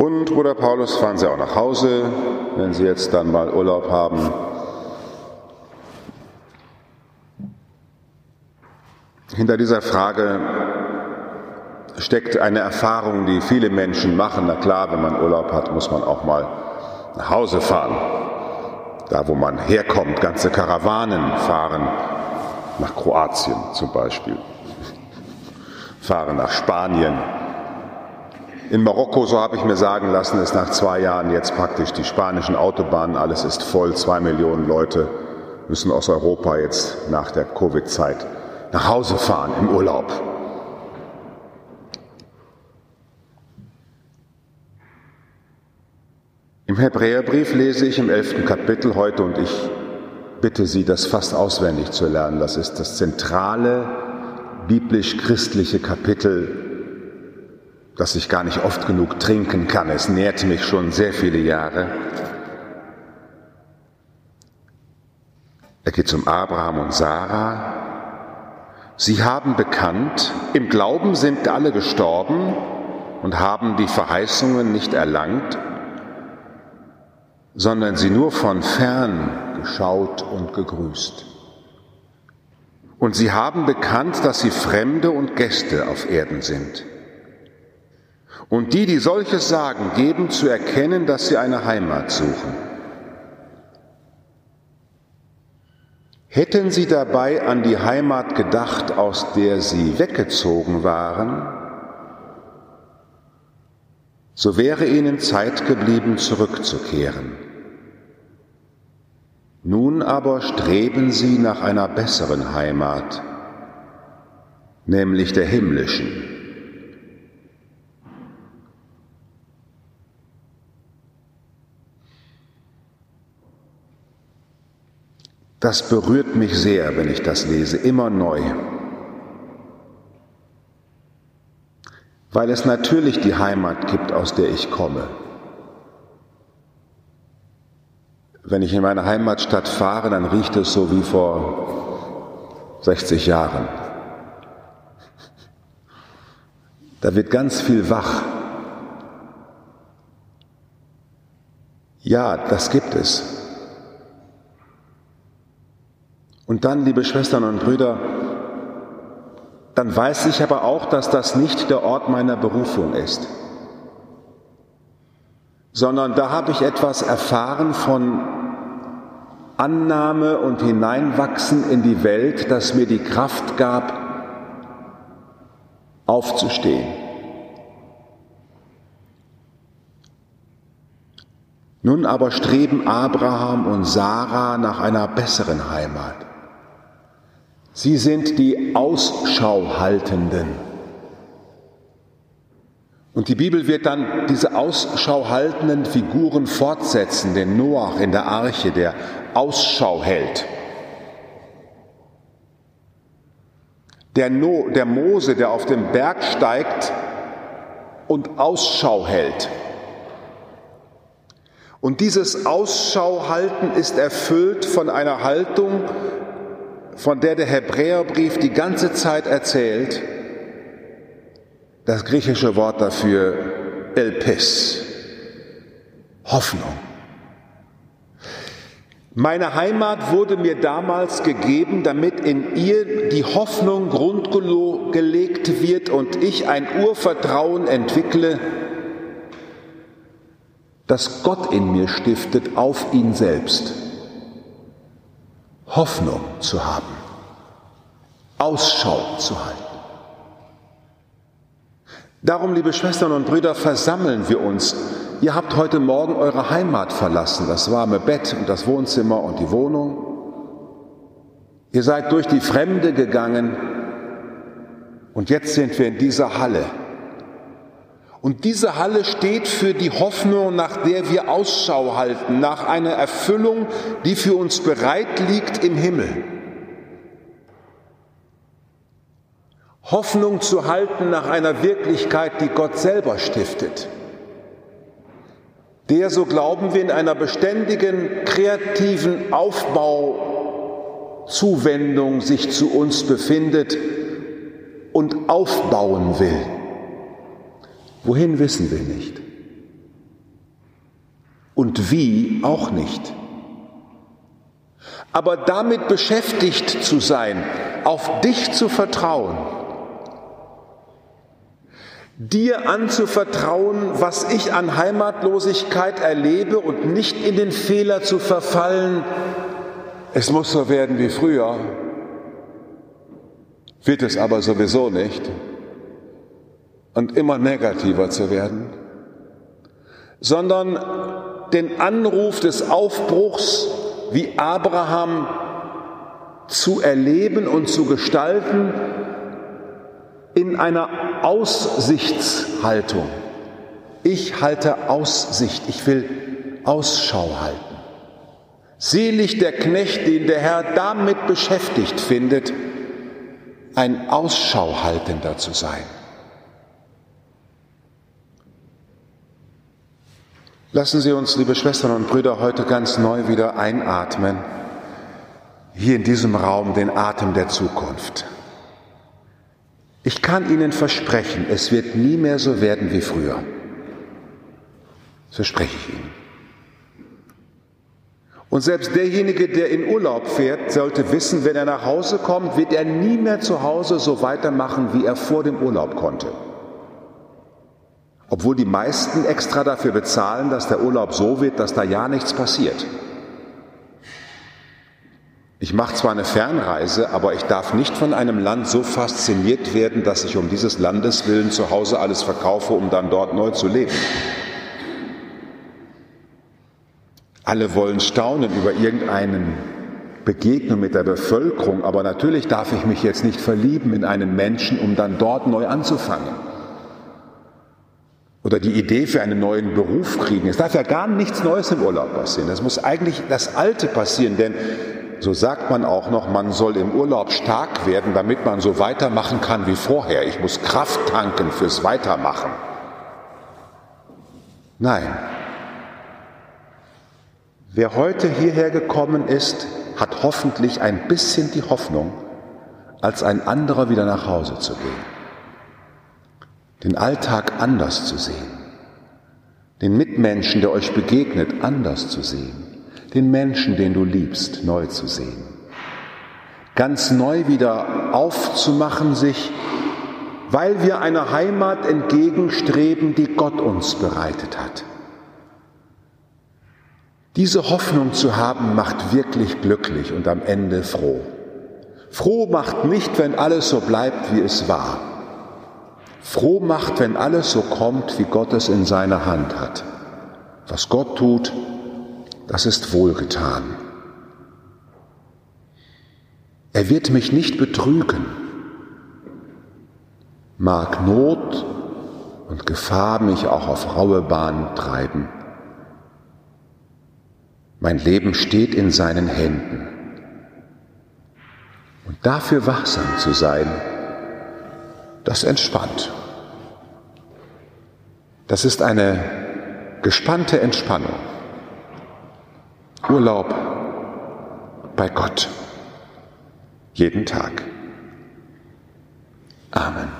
Und Bruder Paulus, fahren Sie auch nach Hause, wenn Sie jetzt dann mal Urlaub haben. Hinter dieser Frage steckt eine Erfahrung, die viele Menschen machen. Na klar, wenn man Urlaub hat, muss man auch mal nach Hause fahren. Da, wo man herkommt, ganze Karawanen fahren nach Kroatien zum Beispiel, fahren nach Spanien, in Marokko, so habe ich mir sagen lassen, ist nach zwei Jahren jetzt praktisch die spanischen Autobahnen, alles ist voll, zwei Millionen Leute müssen aus Europa jetzt nach der Covid-Zeit nach Hause fahren im Urlaub. Im Hebräerbrief lese ich im elften Kapitel heute und ich bitte Sie, das fast auswendig zu lernen. Das ist das zentrale biblisch-christliche Kapitel das ich gar nicht oft genug trinken kann. Es nährt mich schon sehr viele Jahre. Er geht um Abraham und Sarah. Sie haben bekannt, im Glauben sind alle gestorben und haben die Verheißungen nicht erlangt, sondern sie nur von fern geschaut und gegrüßt. Und sie haben bekannt, dass sie Fremde und Gäste auf Erden sind. Und die, die solches sagen, geben zu erkennen, dass sie eine Heimat suchen. Hätten sie dabei an die Heimat gedacht, aus der sie weggezogen waren, so wäre ihnen Zeit geblieben, zurückzukehren. Nun aber streben sie nach einer besseren Heimat, nämlich der himmlischen. Das berührt mich sehr, wenn ich das lese, immer neu. Weil es natürlich die Heimat gibt, aus der ich komme. Wenn ich in meine Heimatstadt fahre, dann riecht es so wie vor 60 Jahren. Da wird ganz viel wach. Ja, das gibt es. Und dann, liebe Schwestern und Brüder, dann weiß ich aber auch, dass das nicht der Ort meiner Berufung ist, sondern da habe ich etwas erfahren von Annahme und Hineinwachsen in die Welt, das mir die Kraft gab, aufzustehen. Nun aber streben Abraham und Sarah nach einer besseren Heimat. Sie sind die Ausschauhaltenden. Und die Bibel wird dann diese ausschauhaltenden Figuren fortsetzen, den Noach in der Arche, der Ausschau hält. Der, no, der Mose, der auf den Berg steigt und Ausschau hält. Und dieses Ausschauhalten ist erfüllt von einer Haltung, von der der Hebräerbrief die ganze Zeit erzählt, das griechische Wort dafür Elpis, Hoffnung. Meine Heimat wurde mir damals gegeben, damit in ihr die Hoffnung grundgelegt wird und ich ein Urvertrauen entwickle, das Gott in mir stiftet auf ihn selbst. Hoffnung zu haben, Ausschau zu halten. Darum, liebe Schwestern und Brüder, versammeln wir uns. Ihr habt heute Morgen eure Heimat verlassen, das warme Bett und das Wohnzimmer und die Wohnung. Ihr seid durch die Fremde gegangen und jetzt sind wir in dieser Halle und diese Halle steht für die Hoffnung, nach der wir Ausschau halten, nach einer Erfüllung, die für uns bereit liegt im Himmel. Hoffnung zu halten nach einer Wirklichkeit, die Gott selber stiftet. Der, so glauben wir, in einer beständigen kreativen Aufbauzuwendung sich zu uns befindet und aufbauen will. Wohin wissen wir nicht. und wie auch nicht. Aber damit beschäftigt zu sein, auf dich zu vertrauen, dir anzuvertrauen, was ich an Heimatlosigkeit erlebe und nicht in den Fehler zu verfallen, es muss so werden wie früher, wird es aber sowieso nicht, und immer negativer zu werden, sondern den Anruf des Aufbruchs wie Abraham zu erleben und zu gestalten in einer Aussichtshaltung. Ich halte Aussicht, ich will Ausschau halten. Selig der Knecht, den der Herr damit beschäftigt findet, ein Ausschauhaltender zu sein. Lassen Sie uns, liebe Schwestern und Brüder, heute ganz neu wieder einatmen, hier in diesem Raum den Atem der Zukunft. Ich kann Ihnen versprechen, es wird nie mehr so werden wie früher. Das verspreche ich Ihnen. Und selbst derjenige, der in Urlaub fährt, sollte wissen, wenn er nach Hause kommt, wird er nie mehr zu Hause so weitermachen, wie er vor dem Urlaub konnte obwohl die meisten extra dafür bezahlen, dass der Urlaub so wird, dass da ja nichts passiert. Ich mache zwar eine Fernreise, aber ich darf nicht von einem Land so fasziniert werden, dass ich um dieses Landes willen zu Hause alles verkaufe, um dann dort neu zu leben. Alle wollen staunen über irgendeinen Begegnung mit der Bevölkerung, aber natürlich darf ich mich jetzt nicht verlieben in einen Menschen, um dann dort neu anzufangen oder die Idee für einen neuen Beruf kriegen. Es darf ja gar nichts Neues im Urlaub passieren. Es muss eigentlich das Alte passieren, denn so sagt man auch noch, man soll im Urlaub stark werden, damit man so weitermachen kann wie vorher. Ich muss Kraft tanken fürs Weitermachen. Nein. Wer heute hierher gekommen ist, hat hoffentlich ein bisschen die Hoffnung, als ein anderer wieder nach Hause zu gehen den Alltag anders zu sehen, den Mitmenschen, der euch begegnet, anders zu sehen, den Menschen, den du liebst, neu zu sehen, ganz neu wieder aufzumachen sich, weil wir einer Heimat entgegenstreben, die Gott uns bereitet hat. Diese Hoffnung zu haben, macht wirklich glücklich und am Ende froh. Froh macht nicht, wenn alles so bleibt, wie es war froh macht, wenn alles so kommt, wie Gott es in seiner Hand hat. Was Gott tut, das ist wohlgetan. Er wird mich nicht betrügen. Mag Not und Gefahr mich auch auf raue Bahn treiben. Mein Leben steht in seinen Händen. Und dafür wachsam zu sein, das entspannt. Das ist eine gespannte Entspannung. Urlaub bei Gott. Jeden Tag. Amen.